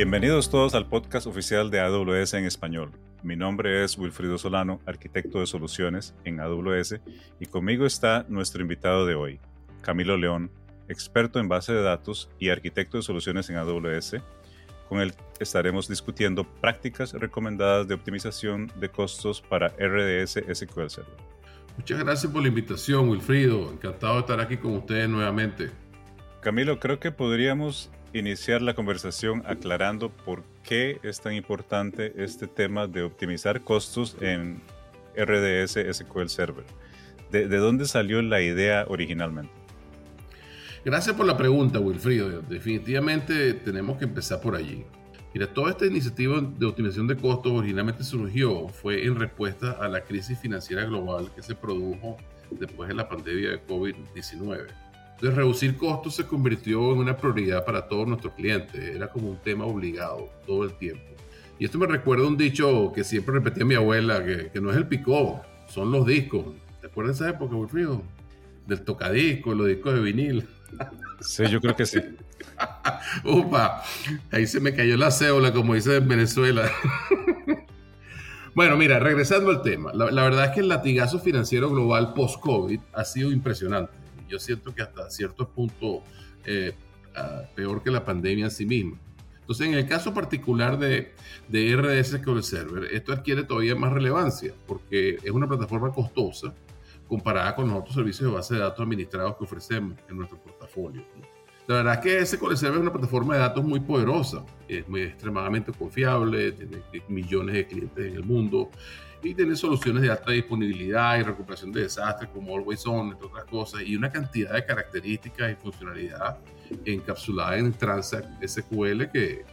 Bienvenidos todos al podcast oficial de AWS en español. Mi nombre es Wilfrido Solano, arquitecto de soluciones en AWS, y conmigo está nuestro invitado de hoy, Camilo León, experto en base de datos y arquitecto de soluciones en AWS. Con él estaremos discutiendo prácticas recomendadas de optimización de costos para RDS SQL Server. Muchas gracias por la invitación, Wilfrido. Encantado de estar aquí con ustedes nuevamente. Camilo, creo que podríamos iniciar la conversación aclarando por qué es tan importante este tema de optimizar costos en RDS SQL Server. ¿De, dónde salió la idea originalmente? Gracias por la pregunta, Wilfrido. Definitivamente tenemos que empezar por allí. Mira, toda esta iniciativa de optimización de costos originalmente surgió, fue en respuesta a la crisis financiera global que se produjo después de la pandemia de COVID-19 entonces, reducir costos se convirtió en una prioridad para todos nuestros clientes. Era como un tema obligado todo el tiempo. Y esto me recuerda un dicho que siempre repetía mi abuela, que, no es el picó, son los discos. ¿Te acuerdas de esa época, Wilfrido? Del tocadisco, los discos de vinil. Sí, yo creo que sí. Upa, ahí se me cayó la cédula, como dice en Venezuela. bueno, mira, regresando al tema. la verdad es que el latigazo financiero global post-COVID ha sido impresionante yo siento que hasta cierto punto eh, ah, peor que la pandemia en sí misma. Entonces, en el caso particular de, de RDS SQL Server, esto adquiere todavía más relevancia porque es una plataforma costosa comparada con los otros servicios de base de datos administrados que ofrecemos en nuestro portafolio. La verdad es que SQL Server es una plataforma de datos muy poderosa, es muy extremadamente confiable, tiene millones de clientes en el mundo y tiene soluciones de alta disponibilidad y recuperación de desastres como Always On, entre otras cosas, y una cantidad de características y funcionalidad encapsulada en Transact SQL que,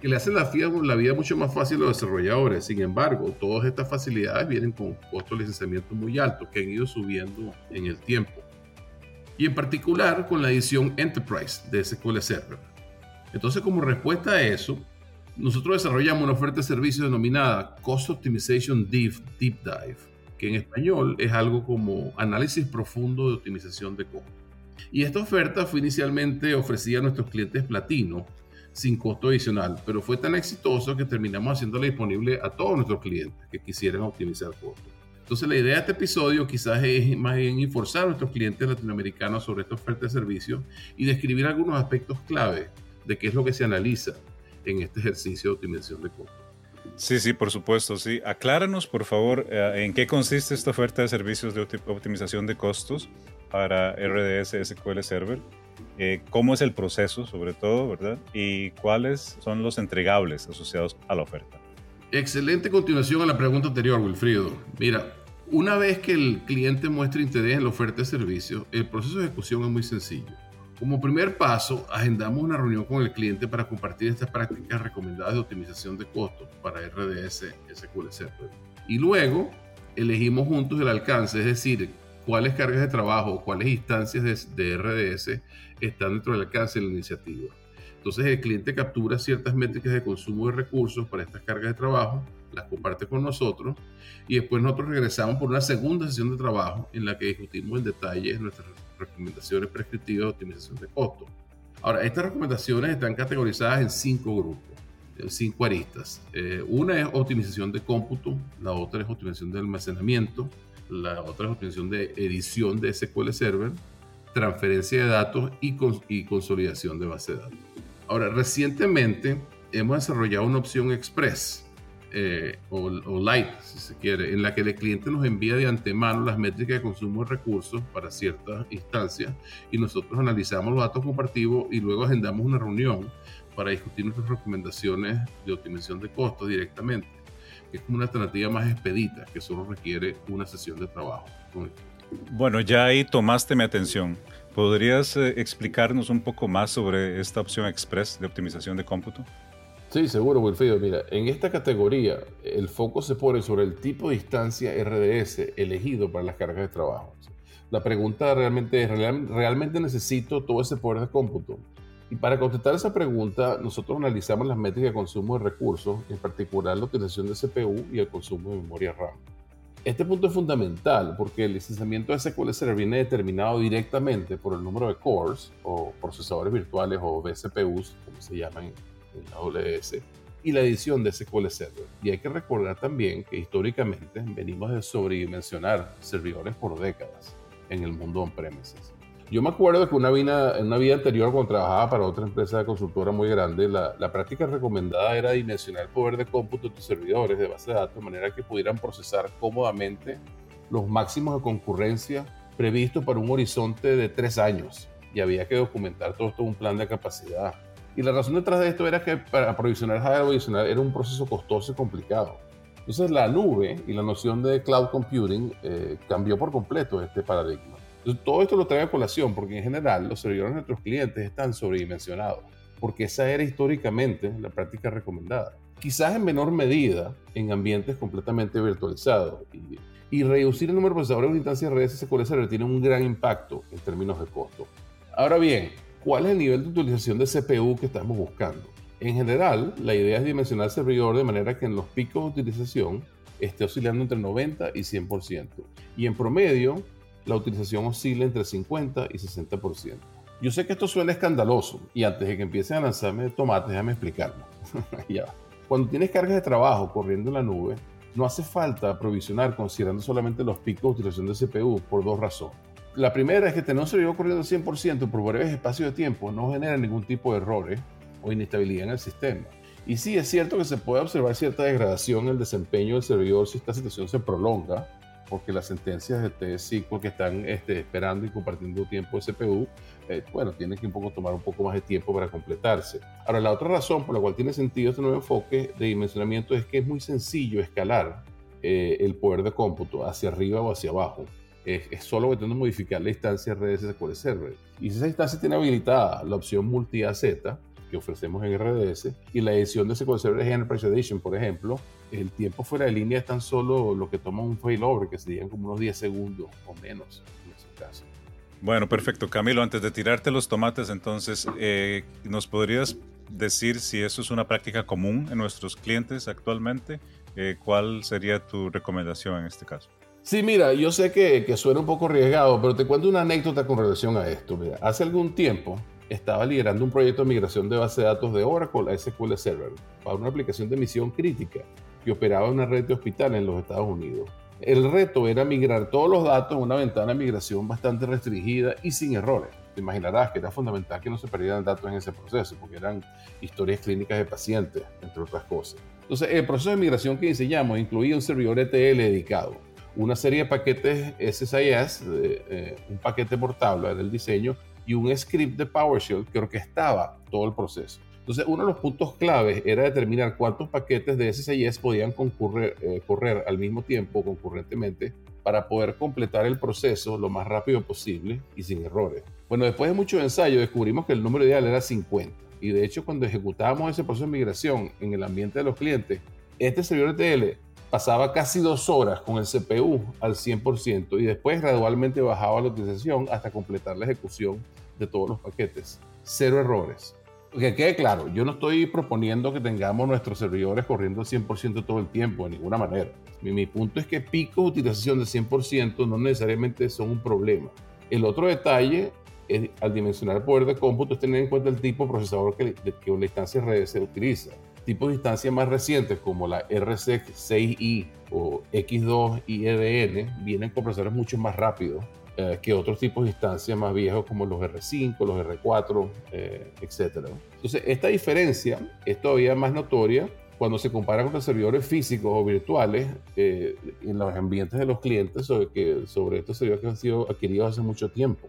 que le hacen la la vida mucho más fácil a los desarrolladores. Sin embargo, todas estas facilidades vienen con costos de licenciamiento muy altos que han ido subiendo en el tiempo. Y en particular con la edición Enterprise de SQL Server. Entonces, como respuesta a eso, nosotros desarrollamos una oferta de servicio denominada Cost Optimization Deep, Deep Dive, que en español es algo como análisis profundo de optimización de costos. Y esta oferta fue inicialmente ofrecida a nuestros clientes platino sin costo adicional, pero fue tan exitoso que terminamos haciéndola disponible a todos nuestros clientes que quisieran optimizar costos. Entonces la idea de este episodio quizás es más bien inforzar a nuestros clientes latinoamericanos sobre esta oferta de servicio y describir algunos aspectos clave de qué es lo que se analiza en este ejercicio de optimización de costos. Sí, sí, por supuesto, sí. Acláranos, por favor, eh, en qué consiste esta oferta de servicios de optimización de costos para RDS SQL Server, eh, cómo es el proceso, sobre todo, ¿verdad? Y cuáles son los entregables asociados a la oferta. Excelente continuación a la pregunta anterior, Wilfrido. Mira, una vez que el cliente muestra interés en la oferta de servicio, el proceso de ejecución es muy sencillo. Como primer paso, agendamos una reunión con el cliente para compartir estas prácticas recomendadas de optimización de costos para RDS SQL. Y luego elegimos juntos el alcance, es decir, cuáles cargas de trabajo, cuáles instancias de, RDS están dentro del alcance de la iniciativa. Entonces el cliente captura ciertas métricas de consumo de recursos para estas cargas de trabajo, las comparte con nosotros y después nosotros regresamos por una segunda sesión de trabajo en la que discutimos en detalle nuestras recomendaciones prescriptivas de optimización de costos. Ahora, estas recomendaciones están categorizadas en cinco grupos, en cinco aristas. Eh, una es optimización de cómputo, la otra es optimización de almacenamiento, la otra es optimización de edición de SQL Server, transferencia de datos y, y consolidación de base de datos. Ahora, recientemente hemos desarrollado una opción express eh, o, light, si se quiere, en la que el cliente nos envía de antemano las métricas de consumo de recursos para ciertas instancias y nosotros analizamos los datos comparativos y luego agendamos una reunión para discutir nuestras recomendaciones de optimización de costos directamente, es como una alternativa más expedita que solo requiere una sesión de trabajo. Bueno, ya ahí tomaste mi atención. ¿Podrías eh, explicarnos un poco más sobre esta opción express de optimización de cómputo? Sí, seguro, Wilfrido. Mira, en esta categoría el foco se pone sobre el tipo de instancia RDS elegido para las cargas de trabajo. La pregunta realmente es, ¿realmente necesito todo ese poder de cómputo? Y para contestar esa pregunta, nosotros analizamos las métricas de consumo de recursos, en particular la utilización de CPU y el consumo de memoria RAM. Este punto es fundamental porque el licenciamiento de SQL Server viene determinado directamente por el número de cores o procesadores virtuales o vCPUs, como se llaman en AWS y la edición de SQL Server. Y hay que recordar también que históricamente venimos de sobredimensionar servidores por décadas en el mundo on-premises. Yo me acuerdo que una vida, en una vida anterior, cuando trabajaba para otra empresa de consultora muy grande, la, práctica recomendada era dimensionar el poder de cómputo de tus servidores de base de datos de manera que pudieran procesar cómodamente los máximos de concurrencia previstos para un horizonte de tres años. Y había que documentar todo esto en un plan de capacidad. Y la razón detrás de esto era que para aprovisionar hardware adicional era un proceso costoso y complicado. Entonces la nube y la noción de cloud computing eh, cambió por completo este paradigma. Entonces, todo esto lo trae a colación porque en general los servidores de nuestros clientes están sobredimensionados, porque esa era históricamente la práctica recomendada. Quizás en menor medida en ambientes completamente virtualizados. Y, y reducir el número de procesadores de instancias de redes SQL Server tiene un gran impacto en términos de costo. Ahora bien, ¿cuál es el nivel de utilización de CPU que estamos buscando? En general, la idea es dimensionar el servidor de manera que en los picos de utilización esté oscilando entre 90 y 100%. Y en promedio, la utilización oscila entre 50 y 60%. Yo sé que esto suena escandaloso y antes de que empiecen a lanzarme tomates, déjame explicarlo. ya. Cuando tienes cargas de trabajo corriendo en la nube, no hace falta aprovisionar considerando solamente los picos de utilización de CPU por dos razones. La primera es que tener un servidor corriendo al 100% por breves espacios de tiempo no genera ningún tipo de errores o inestabilidad en el sistema. Y sí, es cierto que se puede observar cierta degradación en el desempeño del servidor si esta situación se prolonga, porque las sentencias de T-SQL que están este, esperando y compartiendo tiempo de CPU, eh, bueno, tienen que un poco tomar un poco más de tiempo para completarse. Ahora, la otra razón por la cual tiene sentido este nuevo enfoque de dimensionamiento es que es muy sencillo escalar eh, el poder de cómputo hacia arriba o hacia abajo. Es, es solo cuestión modificar la instancia RDS SQL Server. Y si esa instancia tiene habilitada la opción multi-AZ, que ofrecemos en RDS, y la edición de SQL Server Enterprise Edition, por ejemplo, el tiempo fuera de línea es tan solo lo que toma un failover, que serían como unos 10 segundos o menos en ese caso. Bueno, perfecto. Camilo, antes de tirarte los tomates, entonces, eh, ¿nos podrías decir si eso es una práctica común en nuestros clientes actualmente? Eh, ¿Cuál sería tu recomendación en este caso? Sí, mira, yo sé que, que, suena un poco arriesgado, pero te cuento una anécdota con relación a esto. Mira, hace algún tiempo estaba liderando un proyecto de migración de base de datos de Oracle a SQL Server para una aplicación de misión crítica que operaba en una red de hospitales en los Estados Unidos. El reto era migrar todos los datos en una ventana de migración bastante restringida y sin errores. Te imaginarás que era fundamental que no se perdieran datos en ese proceso, porque eran historias clínicas de pacientes, entre otras cosas. Entonces, el proceso de migración que diseñamos incluía un servidor ETL dedicado, una serie de paquetes SSIS, eh, un paquete portable era el diseño, y un script de PowerShell que orquestaba todo el proceso. Entonces, uno de los puntos claves era determinar cuántos paquetes de SSIS podían concurrir, eh, correr al mismo tiempo, concurrentemente, para poder completar el proceso lo más rápido posible y sin errores. Bueno, después de mucho ensayo descubrimos que el número ideal era 50. Y de hecho, cuando ejecutábamos ese proceso de migración en el ambiente de los clientes, este servidor TL pasaba casi dos horas con el CPU al 100% y después gradualmente bajaba la utilización hasta completar la ejecución de todos los paquetes. Cero errores. Que quede claro, yo no estoy proponiendo que tengamos nuestros servidores corriendo al 100% todo el tiempo, de ninguna manera. Mi, punto es que picos de utilización del 100% no necesariamente son un problema. El otro detalle es, al dimensionar el poder de cómputo es tener en cuenta el tipo de procesador que, que una instancia RDS utiliza. Tipos de instancias más recientes como la RSEC 6i o X2 y EDN vienen con procesadores mucho más rápidos eh, que otros tipos de instancias más viejos como los R5, los R4, eh, etc. Entonces, esta diferencia es todavía más notoria cuando se compara con los servidores físicos o virtuales eh, en los ambientes de los clientes sobre, que, sobre estos servidores que han sido adquiridos hace mucho tiempo.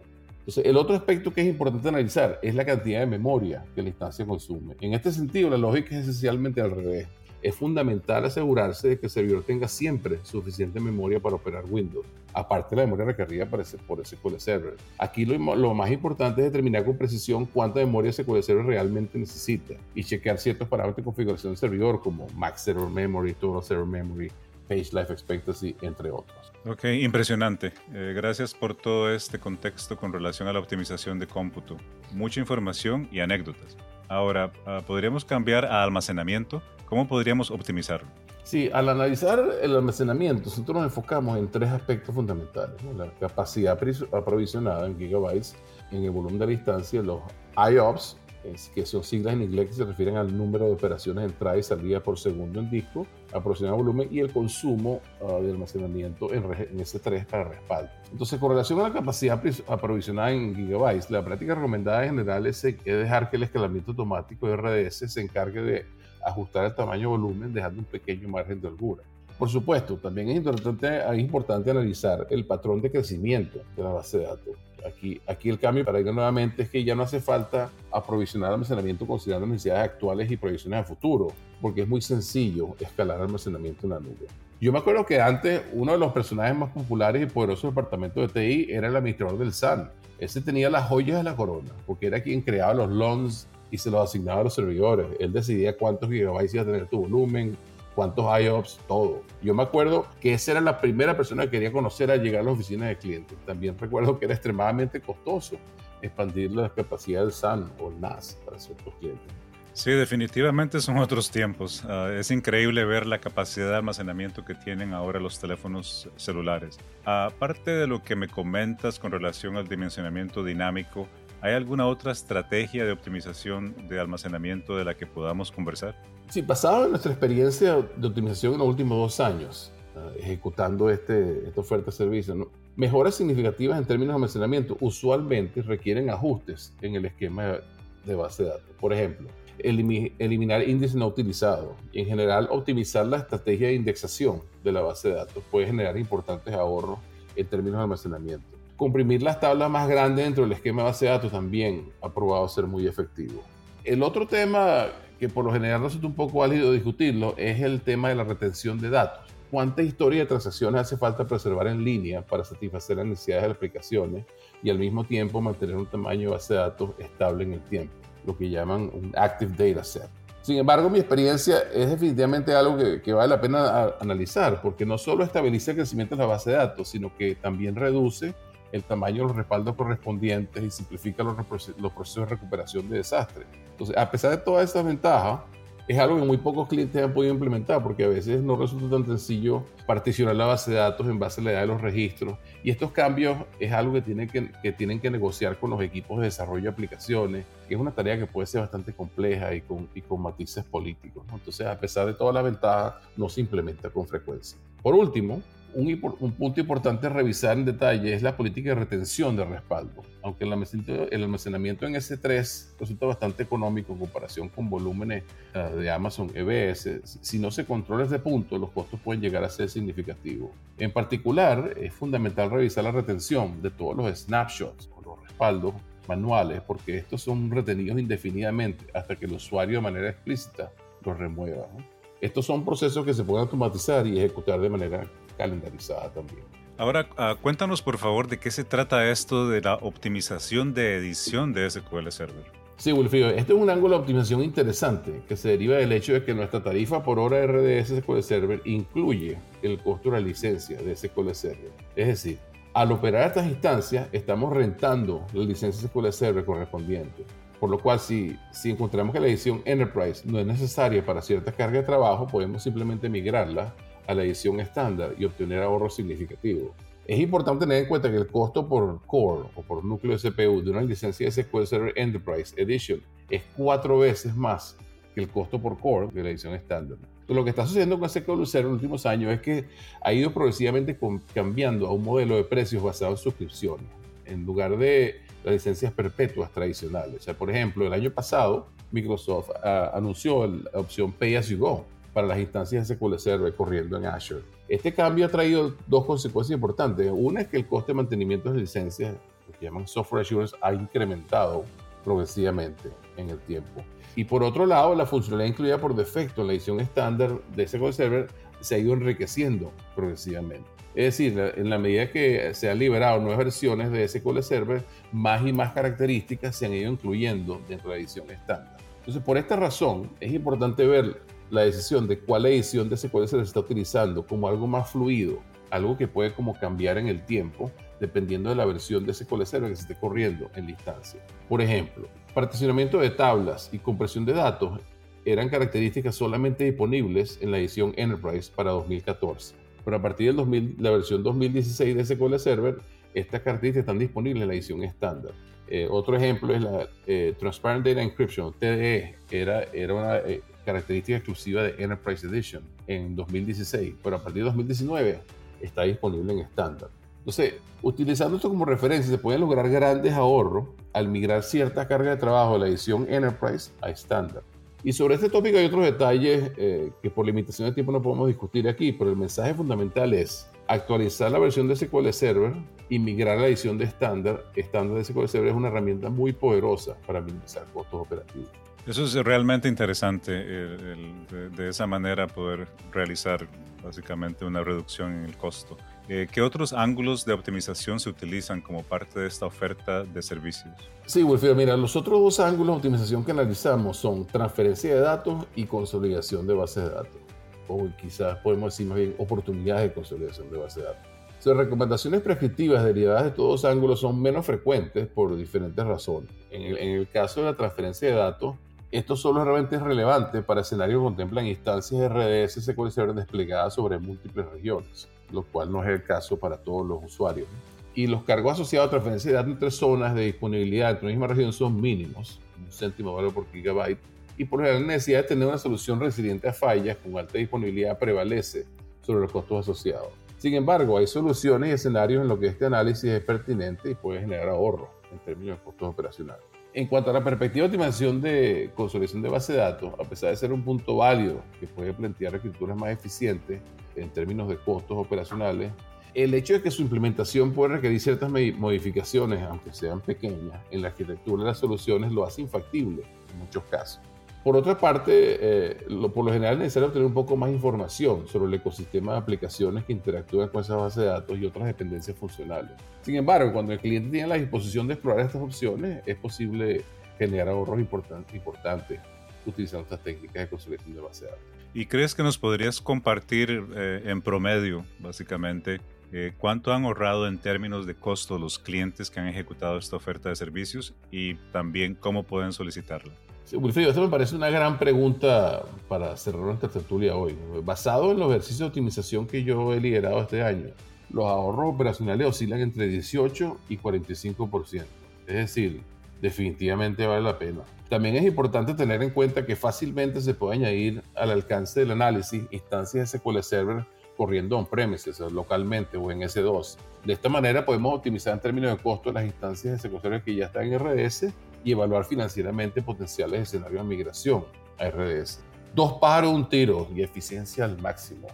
El otro aspecto que es importante analizar es la cantidad de memoria que la instancia consume. En este sentido, la lógica es esencialmente al revés es fundamental asegurarse de que el servidor tenga siempre suficiente memoria para operar Windows, aparte de la memoria requerida por SQL Server. Aquí lo, lo, más importante es determinar con precisión cuánta memoria SQL Server realmente necesita y chequear ciertos parámetros de configuración del servidor como Max Server Memory, Total Server Memory, Page Life Expectancy, entre otros. Ok, impresionante. Eh, gracias por todo este contexto con relación a la optimización de cómputo. Mucha información y anécdotas. Ahora, ah, ¿podríamos cambiar a almacenamiento? ¿Cómo podríamos optimizarlo? Sí, al analizar el almacenamiento, nosotros nos enfocamos en tres aspectos fundamentales. La capacidad aprovisionada en gigabytes, en el volumen de la instancia, los IOPS, que son siglas en inglés que se refieren al número de operaciones de entrada y salida por segundo en disco, aproximado volumen y el consumo ah, de almacenamiento en, en, S3 para respaldo. Entonces, con relación a la capacidad aprovisionada en gigabytes, la práctica recomendada en general es, es dejar que el escalamiento automático de RDS se encargue de ajustar el tamaño volumen dejando un pequeño margen de holgura. Por supuesto, también es importante, es importante analizar el patrón de crecimiento de la base de datos. Aquí, aquí el cambio para ir nuevamente es que ya no hace falta aprovisionar almacenamiento considerando necesidades actuales y proyecciones a futuro, porque es muy sencillo escalar almacenamiento en la nube. Yo me acuerdo que antes uno de los personajes más populares y poderosos del departamento de TI era el administrador del SAN. Ese tenía las joyas de la corona, porque era quien creaba los LONs y se los asignaba a los servidores. Él decidía cuántos gigabytes iba a tener tu volumen, cuántos IOPS, todo. Yo me acuerdo que esa era la primera persona que quería conocer al llegar a las oficinas de clientes. También recuerdo que era extremadamente costoso expandir la capacidad del SAN o el NAS para ciertos clientes. Sí, definitivamente son otros tiempos. Ah, es increíble ver la capacidad de almacenamiento que tienen ahora los teléfonos celulares. Aparte de lo que me comentas con relación al dimensionamiento dinámico, ¿Hay alguna otra estrategia de optimización de almacenamiento de la que podamos conversar? Sí, basado en nuestra experiencia de optimización en los últimos dos años, ah, ejecutando este, esta oferta de servicio, mejoras significativas en términos de almacenamiento usualmente requieren ajustes en el esquema de base de datos. Por ejemplo, eliminar índices no utilizados y en general optimizar la estrategia de indexación de la base de datos puede generar importantes ahorros en términos de almacenamiento. Comprimir las tablas más grandes dentro del esquema de base de datos también ha probado ser muy efectivo. El otro tema que por lo general resulta un poco válido discutirlo es el tema de la retención de datos. ¿Cuánta historia de transacciones hace falta preservar en línea para satisfacer las necesidades de las aplicaciones y al mismo tiempo mantener un tamaño de base de datos estable en el tiempo? Lo que llaman un active data set. Sin embargo, mi experiencia es definitivamente algo que, que, vale la pena analizar, porque no solo estabiliza el crecimiento de la base de datos, sino que también reduce el tamaño de los respaldos correspondientes y simplifica los, los procesos de recuperación de desastres. Entonces, a pesar de todas estas ventajas, es algo que muy pocos clientes han podido implementar porque a veces no resulta tan sencillo particionar la base de datos en base a la edad de los registros. Y estos cambios es algo que tienen que, negociar con los equipos de desarrollo de aplicaciones, que es una tarea que puede ser bastante compleja y con, y con matices políticos. Entonces, a pesar de todas las ventajas, no se implementa con frecuencia. Por último, un, punto importante a revisar en detalle es la política de retención de respaldo. Aunque el almacenamiento, en S3 resulta bastante económico en comparación con volúmenes eh, de Amazon EBS, si no se controla este punto, los costos pueden llegar a ser significativos. En particular, es fundamental revisar la retención de todos los snapshots o los respaldos manuales, porque estos son retenidos indefinidamente hasta que el usuario de manera explícita los remueva. Estos son procesos que se pueden automatizar y ejecutar de manera calendarizada también. Ahora, ah, cuéntanos por favor de qué se trata esto de la optimización de edición de SQL Server. Sí, Wilfrido, este es un ángulo de optimización interesante que se deriva del hecho de que nuestra tarifa por hora RDS SQL Server incluye el costo de la licencia de SQL Server. Es decir, al operar estas instancias, estamos rentando la licencia SQL Server correspondiente. Por lo cual, si, si encontramos que la edición Enterprise no es necesaria para cierta carga de trabajo, podemos simplemente migrarla a la edición estándar y obtener ahorros significativos. Es importante tener en cuenta que el costo por core o por núcleo de CPU de una licencia de SQL Server Enterprise Edition es cuatro veces más que el costo por core de la edición estándar. Lo que está sucediendo con SQL Server en los últimos años es que ha ido progresivamente cambiando a un modelo de precios basado en suscripciones, en lugar de las licencias perpetuas tradicionales. O sea, por ejemplo, el año pasado Microsoft ah, anunció la opción Pay As You Go, para las instancias de SQL Server corriendo en Azure. Este cambio ha traído dos consecuencias importantes. Una es que el coste de mantenimiento de licencias, lo que llaman software assurance, ha incrementado progresivamente en el tiempo. Y por otro lado, la funcionalidad incluida por defecto en la edición estándar de SQL Server se ha ido enriqueciendo progresivamente. Es decir, en la medida que se han liberado nuevas versiones de SQL Server, más y más características se han ido incluyendo dentro de la edición estándar. Entonces, por esta razón, es importante ver la decisión de cuál edición de SQL se está utilizando como algo más fluido, algo que puede como cambiar en el tiempo dependiendo de la versión de SQL Server que se esté corriendo en la instancia. Por ejemplo, particionamiento de tablas y compresión de datos eran características solamente disponibles en la edición Enterprise para 2014. Pero a partir de la versión 2016 de SQL Server, estas características están disponibles en la edición estándar. Eh, otro ejemplo es la eh, Transparent Data Encryption, TDE, era, era una eh, característica exclusiva de Enterprise Edition en 2016, pero a partir de 2019 está disponible en estándar. Entonces, utilizando esto como referencia, se pueden lograr grandes ahorros al migrar cierta carga de trabajo de la edición Enterprise a estándar. Y sobre este tópico hay otros detalles que por limitación de tiempo no podemos discutir aquí, pero el mensaje fundamental es actualizar la versión de SQL Server y migrar a la edición de estándar, estándar de SQL Server es una herramienta muy poderosa para minimizar costos operativos. Eso es realmente interesante, de, esa manera poder realizar básicamente una reducción en el costo. Eh, ¿Qué otros ángulos de optimización se utilizan como parte de esta oferta de servicios? Sí, Wilfredo, mira, los otros dos ángulos de optimización que analizamos son transferencia de datos y consolidación de bases de datos. O quizás podemos decir más bien oportunidades de consolidación de bases de datos. Las recomendaciones prescriptivas derivadas de todos ángulos son menos frecuentes por diferentes razones. En el, caso de la transferencia de datos, esto solo realmente es relevante para escenarios que contemplan instancias RDS Server desplegadas sobre múltiples regiones, lo cual no es el caso para todos los usuarios. Y los cargos asociados a transferencia de datos entre zonas de disponibilidad entre una misma región son mínimos, un céntimo valor por gigabyte, y por la necesidad de tener una solución resiliente a fallas con alta disponibilidad prevalece sobre los costos asociados. Sin embargo, hay soluciones y escenarios en los que este análisis es pertinente y puede generar ahorro en términos de costos operacionales. En cuanto a la perspectiva de optimización de consolidación de base de datos, a pesar de ser un punto válido que puede plantear escrituras más eficientes en términos de costos operacionales, el hecho de que su implementación puede requerir ciertas modificaciones, aunque sean pequeñas, en la arquitectura de las soluciones lo hace infactible en muchos casos. Por otra parte, eh, por lo general es necesario obtener un poco más información sobre el ecosistema de aplicaciones que interactúan con esa base de datos y otras dependencias funcionales. Sin embargo, cuando el cliente tiene la disposición de explorar estas opciones, es posible generar ahorros importantes, importantes utilizando estas técnicas de consolidación de base de datos. ¿Y crees que nos podrías compartir eh, en promedio, básicamente, eh, cuánto han ahorrado en términos de costo los clientes que han ejecutado esta oferta de servicios y también cómo pueden solicitarla? Wilfrido, esto me parece una gran pregunta para cerrar nuestra tertulia hoy. Basado en los ejercicios de optimización que yo he liderado este año, los ahorros operacionales oscilan entre 18 y 45%. Es decir, definitivamente vale la pena. También es importante tener en cuenta que fácilmente se puede añadir al alcance del análisis instancias de SQL Server corriendo on-premises, localmente o en S2. De esta manera podemos optimizar en términos de costo las instancias de SQL Server que ya están en RDS y evaluar financieramente potenciales escenarios de migración a RDS. Dos pájaros, un tiro y eficiencia al máximo.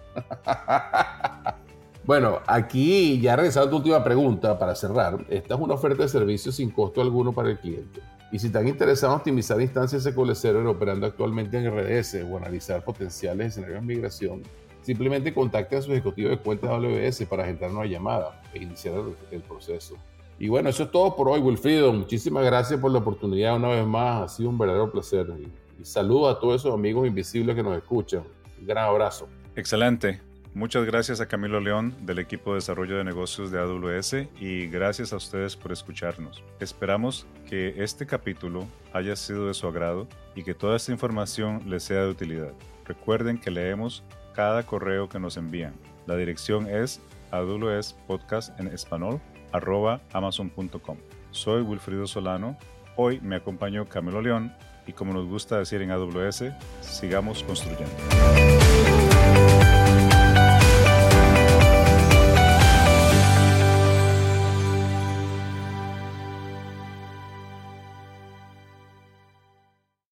bueno, aquí ya regresando a tu última pregunta para cerrar. Esta es una oferta de servicio sin costo alguno para el cliente. Y si están interesados en optimizar instancias SQL Server operando actualmente en RDS o analizar potenciales escenarios de migración, simplemente contacten a su ejecutivo de cuentas AWS para agendar una llamada e iniciar el proceso. Y bueno, eso es todo por hoy, Wilfrido. Muchísimas gracias por la oportunidad una vez más. Ha sido un verdadero placer. Y, saludo a todos esos amigos invisibles que nos escuchan. Un gran abrazo. Excelente. Muchas gracias a Camilo León del equipo de desarrollo de negocios de AWS y gracias a ustedes por escucharnos. Esperamos que este capítulo haya sido de su agrado y que toda esta información les sea de utilidad. Recuerden que leemos cada correo que nos envían. La dirección es AWS Podcast en español amazon.com. Soy Wilfrido Solano. Hoy me acompañó Camilo León y como nos gusta decir en AWS, sigamos construyendo.